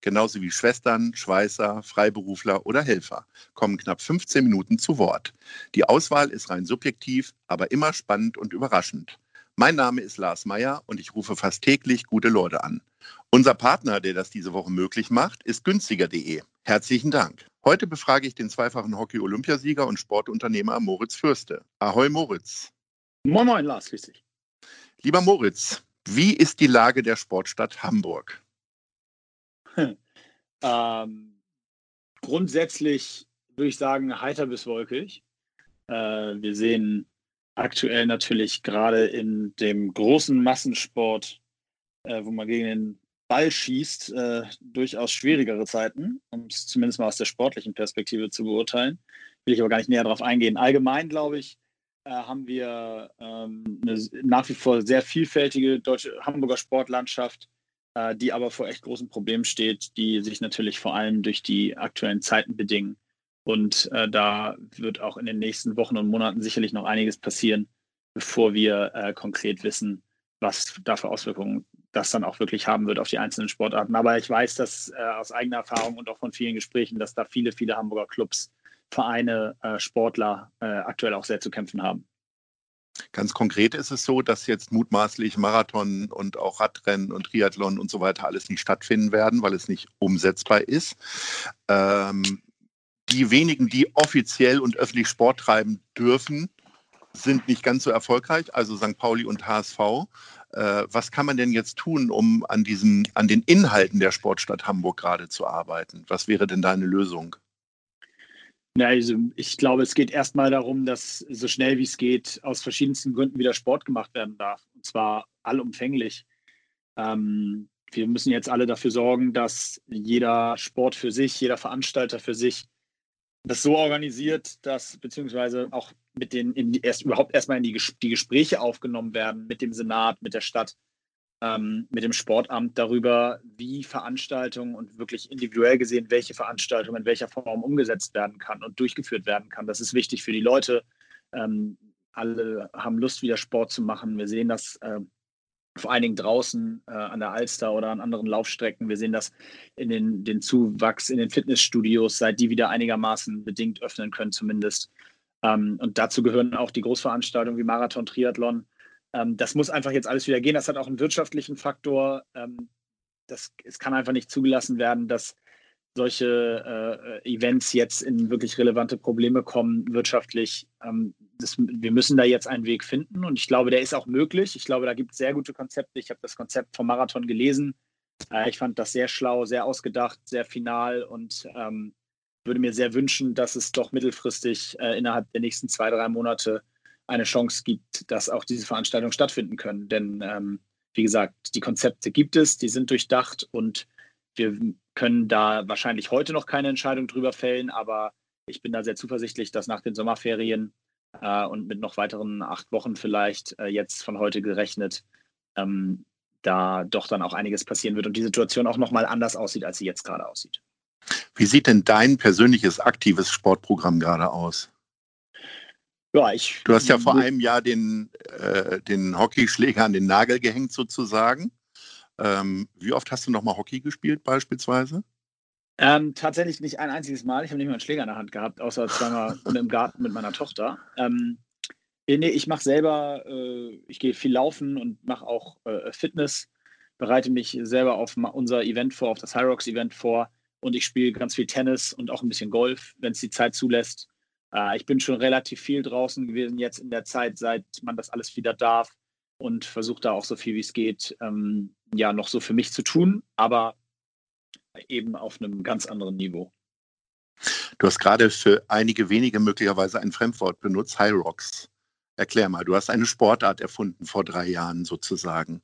genauso wie Schwestern, Schweißer, Freiberufler oder Helfer, kommen knapp 15 Minuten zu Wort. Die Auswahl ist rein subjektiv, aber immer spannend und überraschend. Mein Name ist Lars Meyer und ich rufe fast täglich gute Leute an. Unser Partner, der das diese Woche möglich macht, ist günstiger.de. Herzlichen Dank. Heute befrage ich den zweifachen Hockey-Olympiasieger und Sportunternehmer Moritz Fürste. Ahoi Moritz. Moin Moin Lars, grüß dich. Lieber Moritz, wie ist die Lage der Sportstadt Hamburg? ähm, grundsätzlich würde ich sagen, heiter bis wolkig. Äh, wir sehen aktuell natürlich gerade in dem großen Massensport, äh, wo man gegen den Ball schießt, äh, durchaus schwierigere Zeiten, um es zumindest mal aus der sportlichen Perspektive zu beurteilen. Will ich aber gar nicht näher darauf eingehen. Allgemein, glaube ich, äh, haben wir ähm, eine nach wie vor sehr vielfältige deutsche Hamburger Sportlandschaft, äh, die aber vor echt großen Problemen steht, die sich natürlich vor allem durch die aktuellen Zeiten bedingen. Und äh, da wird auch in den nächsten Wochen und Monaten sicherlich noch einiges passieren, bevor wir äh, konkret wissen, was da für Auswirkungen das dann auch wirklich haben wird auf die einzelnen Sportarten. Aber ich weiß dass äh, aus eigener Erfahrung und auch von vielen Gesprächen, dass da viele, viele Hamburger Clubs, Vereine, äh, Sportler äh, aktuell auch sehr zu kämpfen haben. Ganz konkret ist es so, dass jetzt mutmaßlich Marathon und auch Radrennen und Triathlon und so weiter alles nicht stattfinden werden, weil es nicht umsetzbar ist. Ähm, die wenigen, die offiziell und öffentlich Sport treiben dürfen, sind nicht ganz so erfolgreich, also St. Pauli und HSV. Äh, was kann man denn jetzt tun, um an, diesem, an den Inhalten der Sportstadt Hamburg gerade zu arbeiten? Was wäre denn da eine Lösung? Ja, also ich glaube, es geht erstmal darum, dass so schnell wie es geht aus verschiedensten Gründen wieder Sport gemacht werden darf. Und zwar allumfänglich. Ähm, wir müssen jetzt alle dafür sorgen, dass jeder Sport für sich, jeder Veranstalter für sich das so organisiert, dass beziehungsweise auch mit den in erst überhaupt erstmal in die, die Gespräche aufgenommen werden mit dem Senat, mit der Stadt, ähm, mit dem Sportamt darüber, wie Veranstaltungen und wirklich individuell gesehen, welche Veranstaltungen in welcher Form umgesetzt werden kann und durchgeführt werden kann. Das ist wichtig für die Leute. Ähm, alle haben Lust, wieder Sport zu machen. Wir sehen das äh, vor allen Dingen draußen äh, an der Alster oder an anderen Laufstrecken. Wir sehen das in den, den Zuwachs in den Fitnessstudios, seit die wieder einigermaßen bedingt öffnen können zumindest. Ähm, und dazu gehören auch die Großveranstaltungen wie Marathon, Triathlon. Ähm, das muss einfach jetzt alles wieder gehen. Das hat auch einen wirtschaftlichen Faktor. Ähm, das, es kann einfach nicht zugelassen werden, dass solche äh, Events jetzt in wirklich relevante Probleme kommen wirtschaftlich. Ähm, das, wir müssen da jetzt einen Weg finden und ich glaube, der ist auch möglich. Ich glaube, da gibt es sehr gute Konzepte. Ich habe das Konzept vom Marathon gelesen. Äh, ich fand das sehr schlau, sehr ausgedacht, sehr final und ähm, würde mir sehr wünschen, dass es doch mittelfristig äh, innerhalb der nächsten zwei, drei Monate eine Chance gibt, dass auch diese Veranstaltungen stattfinden können. Denn ähm, wie gesagt, die Konzepte gibt es, die sind durchdacht und wir können da wahrscheinlich heute noch keine Entscheidung drüber fällen, aber ich bin da sehr zuversichtlich, dass nach den Sommerferien äh, und mit noch weiteren acht Wochen vielleicht äh, jetzt von heute gerechnet, ähm, da doch dann auch einiges passieren wird und die Situation auch nochmal anders aussieht, als sie jetzt gerade aussieht. Wie sieht denn dein persönliches aktives Sportprogramm gerade aus? Ja, ich. Du hast ja vor einem Jahr den, äh, den Hockeyschläger an den Nagel gehängt, sozusagen. Ähm, wie oft hast du nochmal Hockey gespielt, beispielsweise? Ähm, tatsächlich nicht ein einziges Mal. Ich habe nicht mal einen Schläger in der Hand gehabt, außer zweimal im Garten mit meiner Tochter. Ähm, nee, ich mache selber, äh, ich gehe viel laufen und mache auch äh, Fitness, bereite mich selber auf unser Event vor, auf das High Rocks Event vor und ich spiele ganz viel Tennis und auch ein bisschen Golf, wenn es die Zeit zulässt. Äh, ich bin schon relativ viel draußen gewesen jetzt in der Zeit, seit man das alles wieder darf und versuche da auch so viel wie es geht, ähm, ja, noch so für mich zu tun, aber eben auf einem ganz anderen Niveau. Du hast gerade für einige wenige möglicherweise ein Fremdwort benutzt, High Rocks. Erklär mal, du hast eine Sportart erfunden vor drei Jahren sozusagen.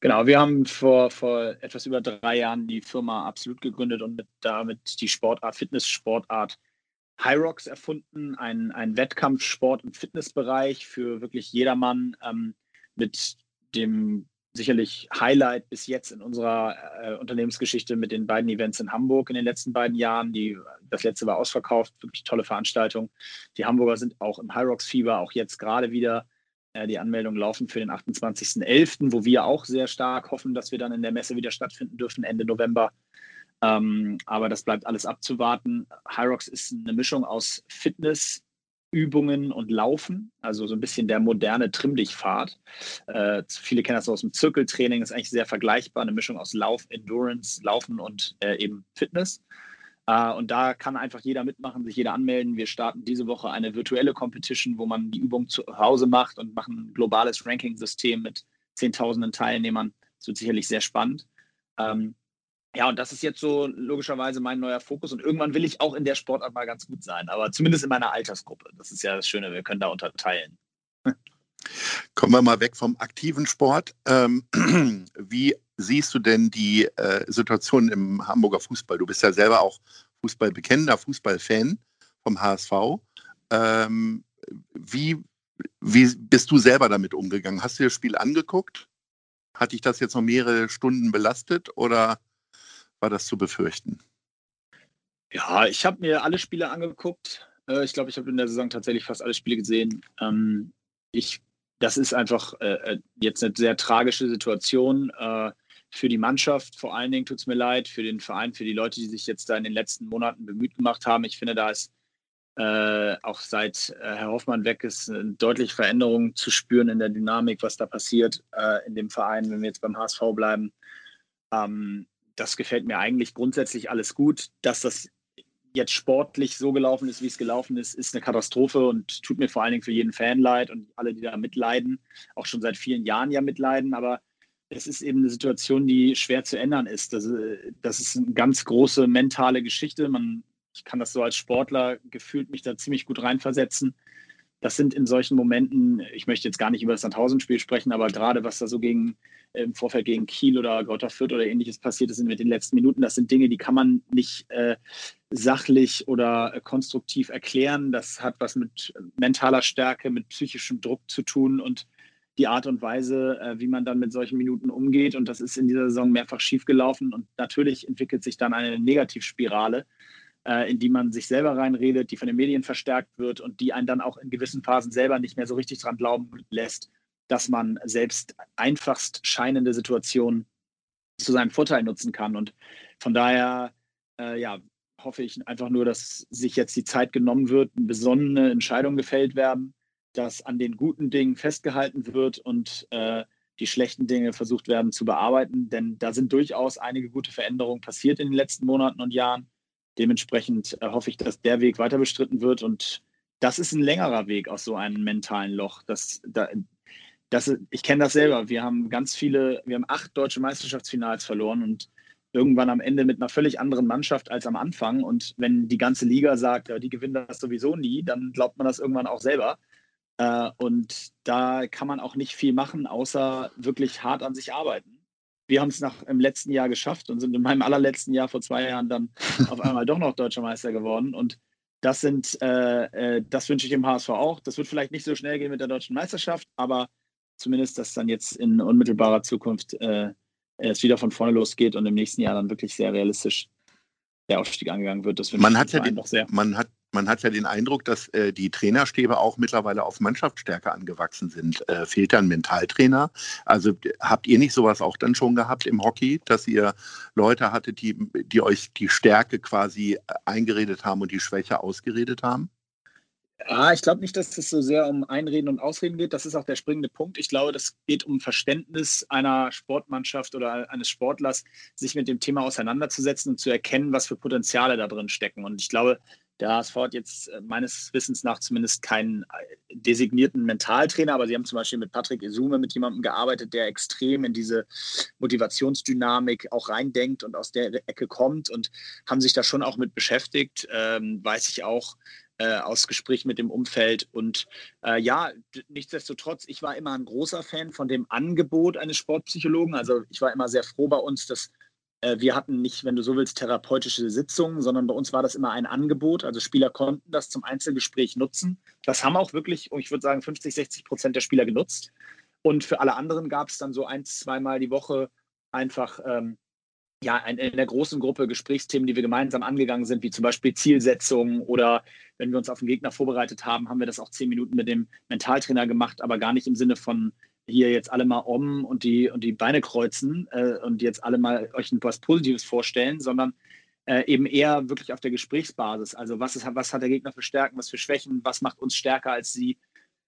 Genau, wir haben vor, vor etwas über drei Jahren die Firma Absolut gegründet und mit, damit die Sportart, Fitness-Sportart Hyrox erfunden, ein, ein Wettkampfsport- und Fitnessbereich für wirklich jedermann ähm, mit dem sicherlich Highlight bis jetzt in unserer äh, Unternehmensgeschichte mit den beiden Events in Hamburg in den letzten beiden Jahren. Die, das letzte war ausverkauft, wirklich tolle Veranstaltung. Die Hamburger sind auch im Hyrox-Fieber, auch jetzt gerade wieder. Äh, die Anmeldungen laufen für den 28.11., wo wir auch sehr stark hoffen, dass wir dann in der Messe wieder stattfinden dürfen, Ende November. Ähm, aber das bleibt alles abzuwarten. Hyrox ist eine Mischung aus Fitness, Übungen und Laufen, also so ein bisschen der moderne Trimm-Dich-Pfad. Äh, viele kennen das aus dem Zirkeltraining, ist eigentlich sehr vergleichbar, eine Mischung aus Lauf, Endurance, Laufen und äh, eben Fitness. Äh, und da kann einfach jeder mitmachen, sich jeder anmelden. Wir starten diese Woche eine virtuelle Competition, wo man die Übung zu Hause macht und machen ein globales Ranking-System mit Zehntausenden Teilnehmern. Das wird sicherlich sehr spannend. Ähm, ja, und das ist jetzt so logischerweise mein neuer Fokus. Und irgendwann will ich auch in der Sportart mal ganz gut sein, aber zumindest in meiner Altersgruppe. Das ist ja das Schöne, wir können da unterteilen. Kommen wir mal weg vom aktiven Sport. Ähm, wie siehst du denn die äh, Situation im Hamburger Fußball? Du bist ja selber auch Fußballbekennender, Fußballfan vom HSV. Ähm, wie, wie bist du selber damit umgegangen? Hast du das Spiel angeguckt? Hat dich das jetzt noch mehrere Stunden belastet oder war das zu befürchten? Ja, ich habe mir alle Spiele angeguckt. Äh, ich glaube, ich habe in der Saison tatsächlich fast alle Spiele gesehen. Ähm, ich, das ist einfach äh, äh, jetzt eine sehr tragische Situation für die Mannschaft. Vor allen Dingen tut es mir leid, für den Verein, für die Leute, die sich jetzt da in den letzten Monaten bemüht gemacht haben. Ich finde, da ist auch seit Herr Hoffmann weg ist, eine deutliche Veränderung zu spüren in der Dynamik, was da passiert in dem Verein, wenn wir jetzt beim HSV bleiben. Ähm, das gefällt mir eigentlich grundsätzlich alles gut. Dass das jetzt sportlich so gelaufen ist, wie es gelaufen ist, ist eine Katastrophe und tut mir vor allen Dingen für jeden Fan leid und alle, die da mitleiden, auch schon seit vielen Jahren ja mitleiden. Aber es ist eben eine Situation, die schwer zu ändern ist. Das, das ist eine ganz große mentale Geschichte. Man, ich kann das so als Sportler gefühlt mich da ziemlich gut reinversetzen das sind in solchen Momenten, ich möchte jetzt gar nicht über das Sandhausen-Spiel sprechen, aber gerade was da so gegen, im Vorfeld gegen Kiel oder Greuther Fürth oder ähnliches passiert ist mit den letzten Minuten, das sind Dinge, die kann man nicht äh, sachlich oder äh, konstruktiv erklären. Das hat was mit mentaler Stärke, mit psychischem Druck zu tun und die Art und Weise, äh, wie man dann mit solchen Minuten umgeht. Und das ist in dieser Saison mehrfach schiefgelaufen. Und natürlich entwickelt sich dann eine Negativspirale äh, in die man sich selber reinredet, die von den Medien verstärkt wird und die einen dann auch in gewissen Phasen selber nicht mehr so richtig dran glauben lässt, dass man selbst einfachst scheinende Situationen zu seinem Vorteil nutzen kann. Und von daher, äh, ja, hoffe ich einfach nur, dass sich jetzt die Zeit genommen wird, besonnene Entscheidungen gefällt werden, dass an den guten Dingen festgehalten wird und äh, die schlechten Dinge versucht werden zu bearbeiten. Denn da sind durchaus einige gute Veränderungen passiert in den letzten Monaten und Jahren. Dementsprechend äh, hoffe ich, dass der Weg weiter bestritten wird. Und das ist ein längerer Weg aus so einem mentalen Loch. Das, da, das, ich kenne das selber. Wir haben ganz viele, wir haben acht deutsche Meisterschaftsfinals verloren und irgendwann am Ende mit einer völlig anderen Mannschaft als am Anfang. Und wenn die ganze Liga sagt, ja, die gewinnen das sowieso nie, dann glaubt man das irgendwann auch selber. Äh, und da kann man auch nicht viel machen, außer wirklich hart an sich arbeiten wir haben es nach im letzten Jahr geschafft und sind in meinem allerletzten Jahr vor zwei Jahren dann auf einmal doch noch deutscher Meister geworden. Und das sind, äh, äh, das wünsche ich dem HSV auch. Das wird vielleicht nicht so schnell gehen mit der deutschen Meisterschaft, aber zumindest, dass dann jetzt in unmittelbarer Zukunft äh, es wieder von vorne losgeht und im nächsten Jahr dann wirklich sehr realistisch der Aufstieg angegangen wird. Das man hat ja den, sehr. Man hat, man hat ja den Eindruck, dass äh, die Trainerstäbe auch mittlerweile auf Mannschaftsstärke angewachsen sind. Äh, fehlt da ein Mentaltrainer? Also habt ihr nicht sowas auch dann schon gehabt im Hockey, dass ihr Leute hattet, die, die euch die Stärke quasi eingeredet haben und die Schwäche ausgeredet haben? Ja, ich glaube nicht, dass es so sehr um Einreden und Ausreden geht. Das ist auch der springende Punkt. Ich glaube, das geht um Verständnis einer Sportmannschaft oder eines Sportlers, sich mit dem Thema auseinanderzusetzen und zu erkennen, was für Potenziale da drin stecken. Und ich glaube, der HSV hat jetzt äh, meines Wissens nach zumindest keinen äh, designierten Mentaltrainer, aber sie haben zum Beispiel mit Patrick Isume mit jemandem gearbeitet, der extrem in diese Motivationsdynamik auch reindenkt und aus der Ecke kommt und haben sich da schon auch mit beschäftigt. Ähm, weiß ich auch, äh, aus Gespräch mit dem Umfeld. Und äh, ja, nichtsdestotrotz, ich war immer ein großer Fan von dem Angebot eines Sportpsychologen. Also ich war immer sehr froh bei uns, dass wir hatten nicht, wenn du so willst, therapeutische Sitzungen, sondern bei uns war das immer ein Angebot. Also Spieler konnten das zum Einzelgespräch nutzen. Das haben auch wirklich, ich würde sagen, 50, 60 Prozent der Spieler genutzt. Und für alle anderen gab es dann so ein, zweimal die Woche einfach ähm, ja, in der großen Gruppe Gesprächsthemen, die wir gemeinsam angegangen sind, wie zum Beispiel Zielsetzungen oder wenn wir uns auf den Gegner vorbereitet haben, haben wir das auch zehn Minuten mit dem Mentaltrainer gemacht, aber gar nicht im Sinne von hier jetzt alle mal um und die, und die Beine kreuzen äh, und jetzt alle mal euch etwas Positives vorstellen, sondern äh, eben eher wirklich auf der Gesprächsbasis. Also was, ist, was hat der Gegner für Stärken, was für Schwächen, was macht uns stärker als sie?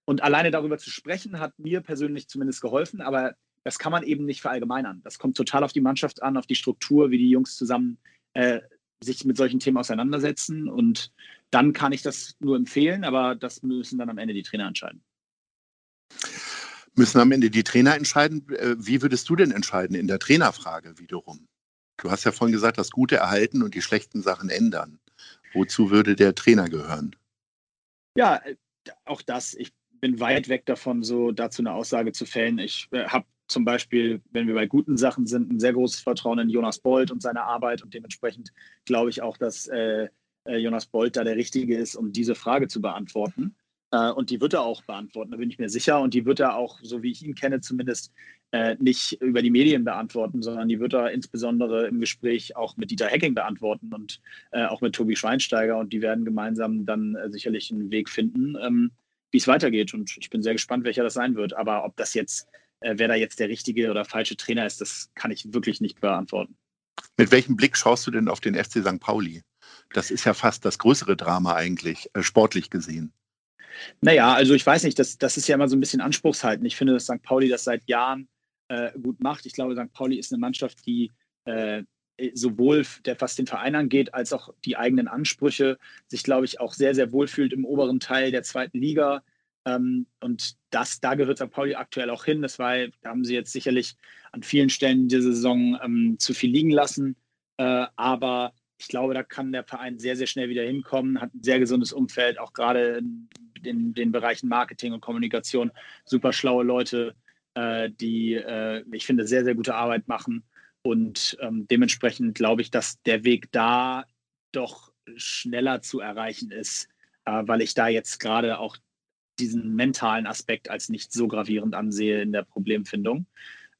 Und alleine darüber zu sprechen, hat mir persönlich zumindest geholfen, aber das kann man eben nicht verallgemeinern. Das kommt total auf die Mannschaft an, auf die Struktur, wie die Jungs zusammen äh, sich mit solchen Themen auseinandersetzen. Und dann kann ich das nur empfehlen, aber das müssen dann am Ende die Trainer entscheiden. Müssen am Ende die Trainer entscheiden? Äh, wie würdest du denn entscheiden in der Trainerfrage wiederum? Du hast ja vorhin gesagt, das Gute erhalten und die schlechten Sachen ändern. Wozu würde der Trainer gehören? Ja, äh, auch das. Ich bin weit weg davon, so dazu eine Aussage zu fällen. Ich äh, habe zum Beispiel, wenn wir bei guten Sachen sind, ein sehr großes Vertrauen in Jonas Bold und seine Arbeit und dementsprechend glaube ich auch, dass äh, Jonas Bold da der Richtige ist, um diese Frage zu beantworten. Äh, und die wird er auch beantworten, da bin ich mir sicher. Und die wird er auch, so wie ich ihn kenne, zumindest äh, nicht über die Medien beantworten, sondern die wird er insbesondere im Gespräch auch mit Dieter Hecking beantworten und äh, auch mit Tobi Schweinsteiger. Und die werden gemeinsam dann äh, sicherlich einen Weg finden, ähm, wie es weitergeht. Und ich bin sehr gespannt, welcher das sein wird. Aber ob das jetzt, äh, wer da jetzt der richtige oder falsche Trainer ist, das kann ich wirklich nicht beantworten. Mit welchem Blick schaust du denn auf den FC St. Pauli? Das ist ja fast das größere Drama eigentlich, äh, sportlich gesehen. Naja, also ich weiß nicht, das, das ist ja immer so ein bisschen Anspruchshalten. Ich finde, dass St. Pauli das seit Jahren äh, gut macht. Ich glaube, St. Pauli ist eine Mannschaft, die äh, sowohl der, was den Verein angeht, als auch die eigenen Ansprüche sich, glaube ich, auch sehr, sehr wohl fühlt im oberen Teil der zweiten Liga. Ähm, und das, da gehört St. Pauli aktuell auch hin. Das war, da haben sie jetzt sicherlich an vielen Stellen diese Saison ähm, zu viel liegen lassen. Äh, aber ich glaube, da kann der Verein sehr, sehr schnell wieder hinkommen, hat ein sehr gesundes Umfeld, auch gerade in den Bereichen Marketing und Kommunikation super schlaue Leute, äh, die, äh, ich finde, sehr, sehr gute Arbeit machen. Und ähm, dementsprechend glaube ich, dass der Weg da doch schneller zu erreichen ist, äh, weil ich da jetzt gerade auch diesen mentalen Aspekt als nicht so gravierend ansehe in der Problemfindung.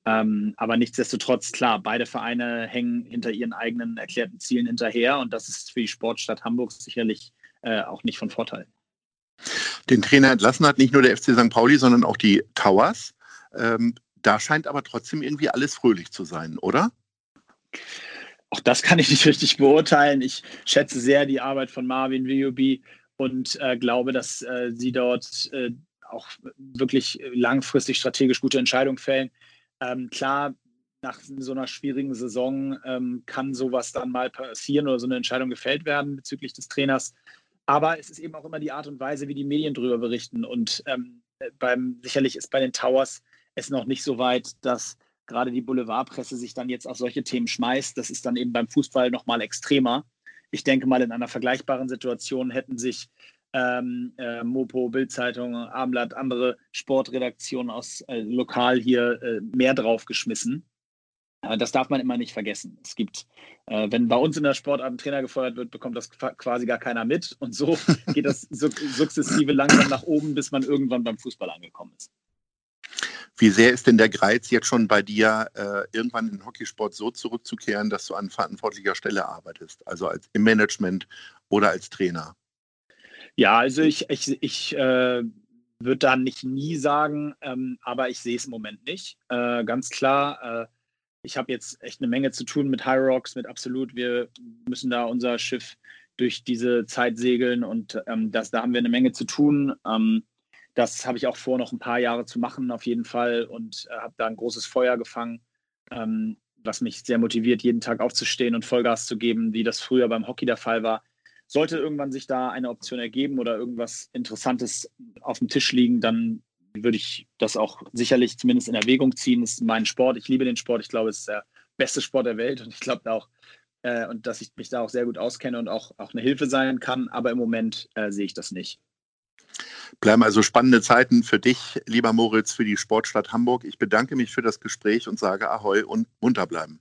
Ähm, aber nichtsdestotrotz, klar, beide Vereine hängen hinter ihren eigenen erklärten Zielen hinterher und das ist für die Sportstadt Hamburg sicherlich äh, auch nicht von Vorteil den Trainer entlassen hat, nicht nur der FC St. Pauli, sondern auch die Towers. Ähm, da scheint aber trotzdem irgendwie alles fröhlich zu sein, oder? Auch das kann ich nicht richtig beurteilen. Ich schätze sehr die Arbeit von Marvin Willoughby und äh, glaube, dass äh, sie dort äh, auch wirklich langfristig strategisch gute Entscheidungen fällen. Ähm, klar, nach so einer schwierigen Saison ähm, kann sowas dann mal passieren oder so eine Entscheidung gefällt werden bezüglich des Trainers. Aber es ist eben auch immer die Art und Weise, wie die Medien darüber berichten. Und ähm, beim, sicherlich ist bei den Towers es noch nicht so weit, dass gerade die Boulevardpresse sich dann jetzt auf solche Themen schmeißt. Das ist dann eben beim Fußball nochmal extremer. Ich denke mal, in einer vergleichbaren Situation hätten sich ähm, äh, Mopo, Bildzeitung, Abendblatt, andere Sportredaktionen aus äh, lokal hier äh, mehr draufgeschmissen. Das darf man immer nicht vergessen. Es gibt, äh, wenn bei uns in der Sportart ein Trainer gefeuert wird, bekommt das quasi gar keiner mit. Und so geht das sukzessive langsam nach oben, bis man irgendwann beim Fußball angekommen ist. Wie sehr ist denn der Greiz jetzt schon bei dir, äh, irgendwann in den Hockeysport so zurückzukehren, dass du an verantwortlicher Stelle arbeitest, also als im Management oder als Trainer? Ja, also ich, ich, ich äh, würde da nicht nie sagen, ähm, aber ich sehe es im Moment nicht. Äh, ganz klar äh, ich habe jetzt echt eine Menge zu tun mit High Rocks, mit Absolut. Wir müssen da unser Schiff durch diese Zeit segeln und ähm, das, da haben wir eine Menge zu tun. Ähm, das habe ich auch vor, noch ein paar Jahre zu machen, auf jeden Fall, und äh, habe da ein großes Feuer gefangen, ähm, was mich sehr motiviert, jeden Tag aufzustehen und Vollgas zu geben, wie das früher beim Hockey der Fall war. Sollte irgendwann sich da eine Option ergeben oder irgendwas Interessantes auf dem Tisch liegen, dann würde ich das auch sicherlich zumindest in Erwägung ziehen. Das ist mein Sport. Ich liebe den Sport. Ich glaube, es ist der beste Sport der Welt und ich glaube auch, äh, und dass ich mich da auch sehr gut auskenne und auch, auch eine Hilfe sein kann. Aber im Moment äh, sehe ich das nicht. Bleiben also spannende Zeiten für dich, lieber Moritz, für die Sportstadt Hamburg. Ich bedanke mich für das Gespräch und sage Ahoi und munter bleiben.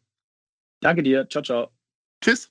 Danke dir. Ciao, ciao. Tschüss.